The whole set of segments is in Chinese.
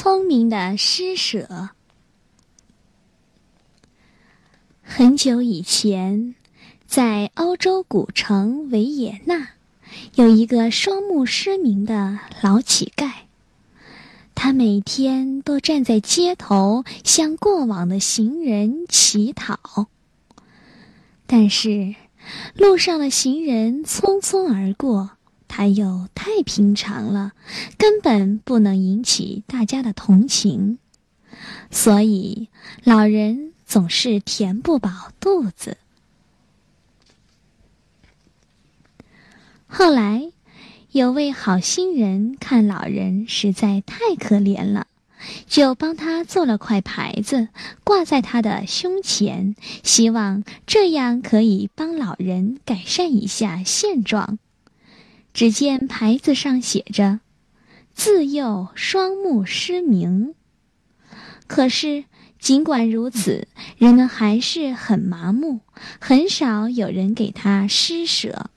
聪明的施舍。很久以前，在欧洲古城维也纳，有一个双目失明的老乞丐。他每天都站在街头向过往的行人乞讨，但是路上的行人匆匆而过。他又太平常了，根本不能引起大家的同情，所以老人总是填不饱肚子。后来，有位好心人看老人实在太可怜了，就帮他做了块牌子，挂在他的胸前，希望这样可以帮老人改善一下现状。只见牌子上写着“自幼双目失明”，可是尽管如此，人们还是很麻木，很少有人给他施舍。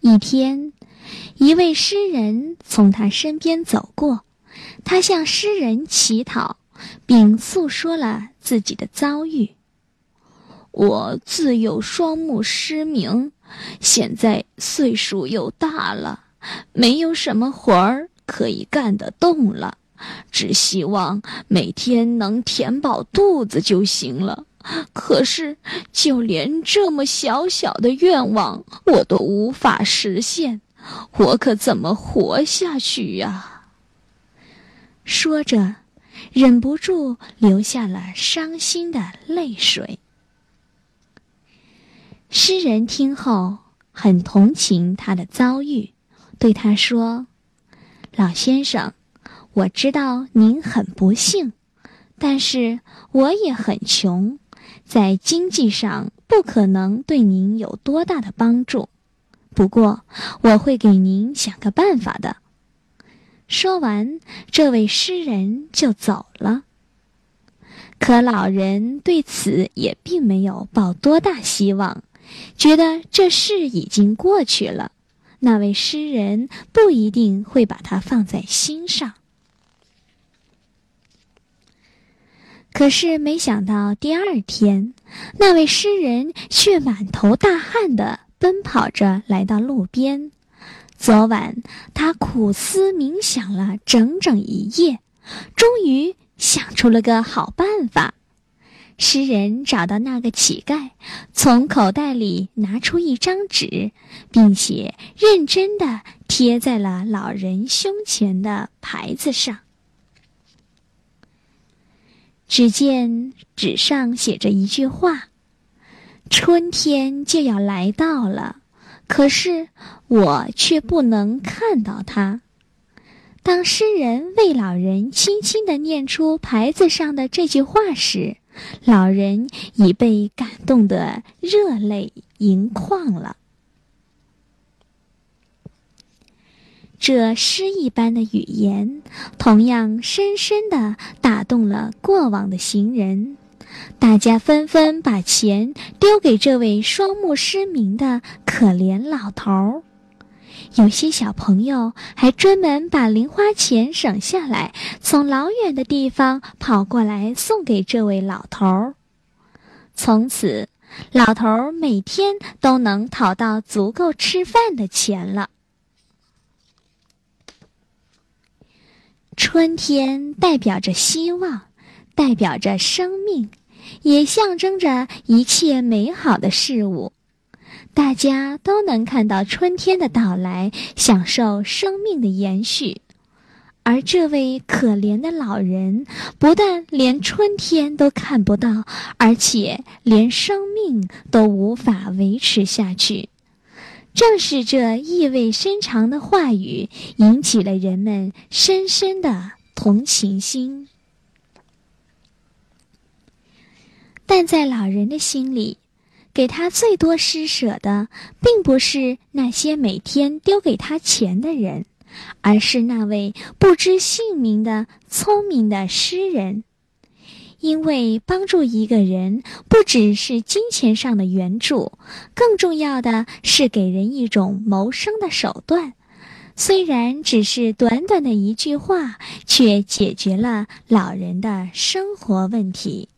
一天，一位诗人从他身边走过，他向诗人乞讨，并诉说了自己的遭遇。我自幼双目失明，现在岁数又大了，没有什么活儿可以干得动了，只希望每天能填饱肚子就行了。可是，就连这么小小的愿望，我都无法实现，我可怎么活下去呀？说着，忍不住流下了伤心的泪水。诗人听后很同情他的遭遇，对他说：“老先生，我知道您很不幸，但是我也很穷，在经济上不可能对您有多大的帮助。不过我会给您想个办法的。”说完，这位诗人就走了。可老人对此也并没有抱多大希望。觉得这事已经过去了，那位诗人不一定会把它放在心上。可是没想到第二天，那位诗人却满头大汗的奔跑着来到路边。昨晚他苦思冥想了整整一夜，终于想出了个好办法。诗人找到那个乞丐，从口袋里拿出一张纸，并且认真的贴在了老人胸前的牌子上。只见纸上写着一句话：“春天就要来到了，可是我却不能看到它。”当诗人为老人轻轻的念出牌子上的这句话时，老人已被感动得热泪盈眶了。这诗一般的语言，同样深深的打动了过往的行人。大家纷纷把钱丢给这位双目失明的可怜老头儿。有些小朋友还专门把零花钱省下来，从老远的地方跑过来送给这位老头儿。从此，老头儿每天都能讨到足够吃饭的钱了。春天代表着希望，代表着生命，也象征着一切美好的事物。大家都能看到春天的到来，享受生命的延续，而这位可怜的老人不但连春天都看不到，而且连生命都无法维持下去。正是这意味深长的话语，引起了人们深深的同情心。但在老人的心里。给他最多施舍的，并不是那些每天丢给他钱的人，而是那位不知姓名的聪明的诗人。因为帮助一个人，不只是金钱上的援助，更重要的是给人一种谋生的手段。虽然只是短短的一句话，却解决了老人的生活问题。